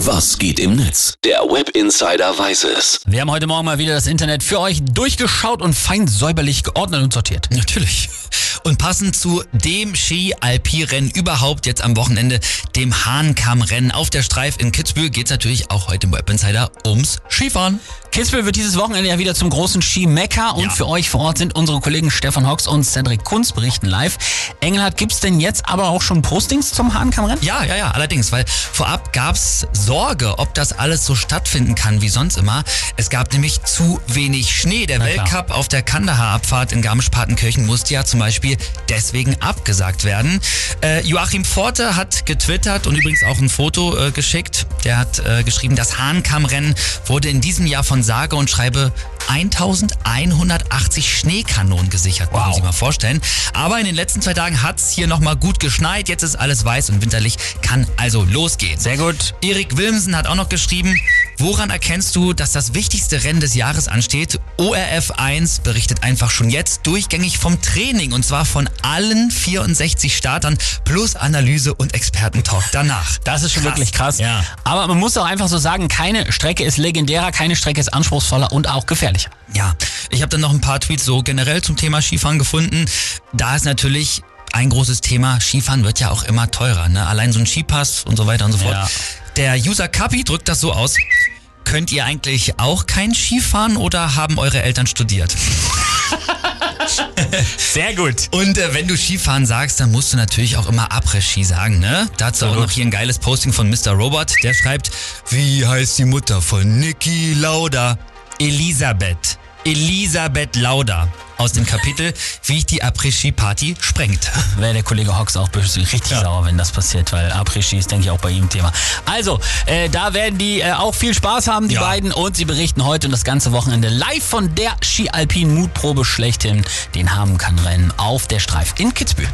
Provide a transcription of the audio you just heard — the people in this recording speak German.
Was geht im Netz? Der Web Insider weiß es. Wir haben heute Morgen mal wieder das Internet für euch durchgeschaut und fein säuberlich geordnet und sortiert. Natürlich. Und passend zu dem Ski-Alpi-Rennen überhaupt jetzt am Wochenende, dem Hahnkamm-Rennen auf der Streif in Kitzbühel, geht's natürlich auch heute im Web Insider ums Skifahren. Kitzbühel wird dieses Wochenende ja wieder zum großen Ski-Mekka und Ja. für euch vor Ort sind unsere Kollegen Stefan Hocks und Cedric Kunz berichten live. Engelhardt, gibt's denn jetzt aber auch schon Postings zum Hahnkammrennen? Ja, ja, ja, allerdings, weil vorab gab's Sorge, ob das alles so stattfinden kann wie sonst immer. Es gab nämlich zu wenig Schnee. Der Na klar. Weltcup auf der Kandahar-Abfahrt in Garmisch-Partenkirchen musste ja zum Beispiel deswegen abgesagt werden. Äh, Joachim Forte hat getwittert und übrigens auch ein Foto äh, geschickt. Der hat äh, geschrieben, das Hahnkammrennen wurde in diesem Jahr von sage und schreibe 1180 Schneekanonen gesichert. Wow. Muss man sich mal vorstellen. Aber in den letzten zwei Tagen hat's hier nochmal gut geschneit. Jetzt ist alles weiß und winterlich. Kann also losgehen. Sehr gut. Erik Wilmsen hat auch noch geschrieben, woran erkennst du, dass das wichtigste Rennen des Jahres ansteht? ORF1 berichtet einfach schon jetzt durchgängig vom Training und zwar von allen 64 Startern plus Analyse und Expertentalk danach. Das ist schon Krass. wirklich krass. Ja. Aber man muss auch einfach so sagen, keine Strecke ist legendärer, keine Strecke ist anspruchsvoller und auch gefährlicher. Ja, ich habe dann noch ein paar Tweets so generell zum Thema Skifahren gefunden. Da ist natürlich ein großes Thema, Skifahren wird ja auch immer teurer. Ne? Allein so ein Skipass und so weiter und so fort. Ja. Der User Kapi drückt das so aus. Könnt ihr eigentlich auch kein Skifahren oder haben eure Eltern studiert? Sehr gut. Und äh, wenn du Skifahren sagst, dann musst du natürlich auch immer Après-Ski sagen, ne? Dazu auch noch hier ein geiles Posting von Mr. Robot. Der schreibt, wie heißt die Mutter von Niki Lauda? Elisabeth. Elisabeth Lauda. Aus dem Kapitel, wie die Après-Ski-Party sprengt. Wäre der Kollege Hocks auch richtig Ja. sauer, wenn das passiert, weil Après-Ski ist, denke ich, auch bei ihm Thema. Also, äh, da werden die äh, auch viel Spaß haben, die Ja. beiden, und sie berichten heute und das ganze Wochenende live von der Ski-Alpin Mutprobe schlechthin, den Habenkamm-Rennen auf der Streif in Kitzbühel.